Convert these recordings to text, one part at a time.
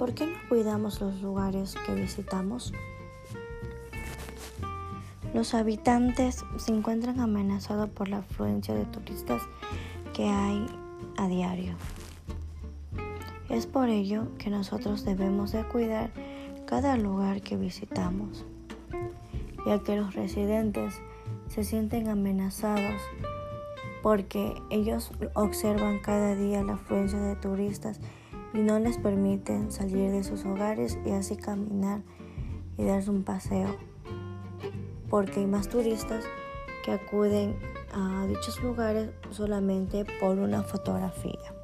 ¿por qué no cuidamos los lugares que visitamos? Los habitantes se encuentran amenazados por la afluencia de turistas que hay a diario. Es por ello que nosotros debemos de cuidar cada lugar que visitamos, ya que los residentes se sienten amenazados porque ellos observan cada día la afluencia de turistas y no les permiten salir de sus hogares y así caminar y darse un paseo, porque hay más turistas que acuden a dichos lugares solamente por una fotografía,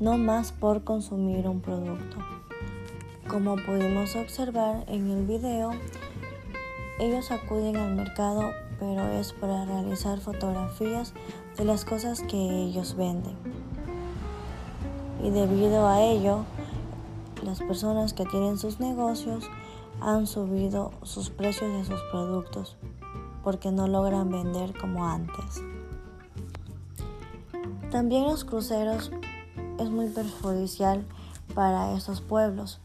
no más por consumir un producto. Como pudimos observar en el video, ellos acuden al mercado pero es para realizar fotografías de las cosas que ellos venden. Y debido a ello, las personas que tienen sus negocios han subido sus precios de sus productos porque no logran vender como antes. También los cruceros es muy perjudicial para estos pueblos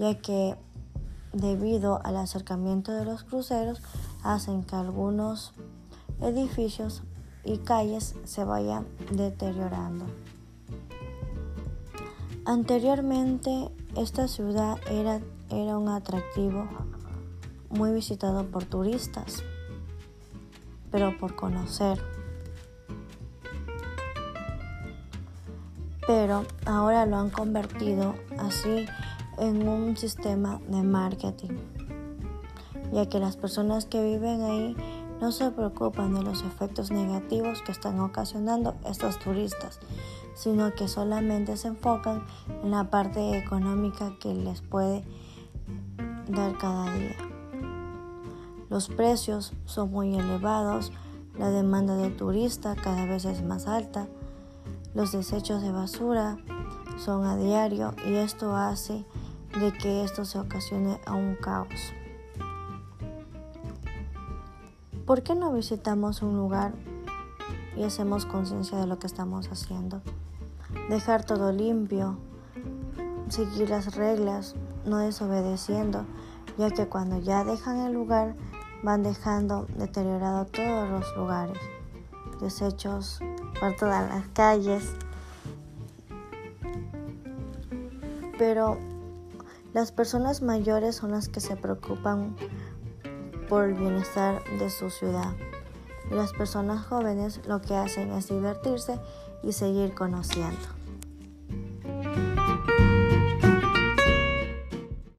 ya que debido al acercamiento de los cruceros hacen que algunos edificios y calles se vayan deteriorando. Anteriormente esta ciudad era, era un atractivo muy visitado por turistas, pero por conocer. Pero ahora lo han convertido así en un sistema de marketing, ya que las personas que viven ahí no se preocupan de los efectos negativos que están ocasionando estos turistas, sino que solamente se enfocan en la parte económica que les puede dar cada día. Los precios son muy elevados, la demanda de turistas cada vez es más alta, los desechos de basura son a diario y esto hace de que esto se ocasione a un caos. ¿Por qué no visitamos un lugar y hacemos conciencia de lo que estamos haciendo? Dejar todo limpio, seguir las reglas, no desobedeciendo, ya que cuando ya dejan el lugar van dejando deteriorado todos los lugares, desechos por todas las calles. Pero las personas mayores son las que se preocupan por el bienestar de su ciudad. Las personas jóvenes lo que hacen es divertirse y seguir conociendo.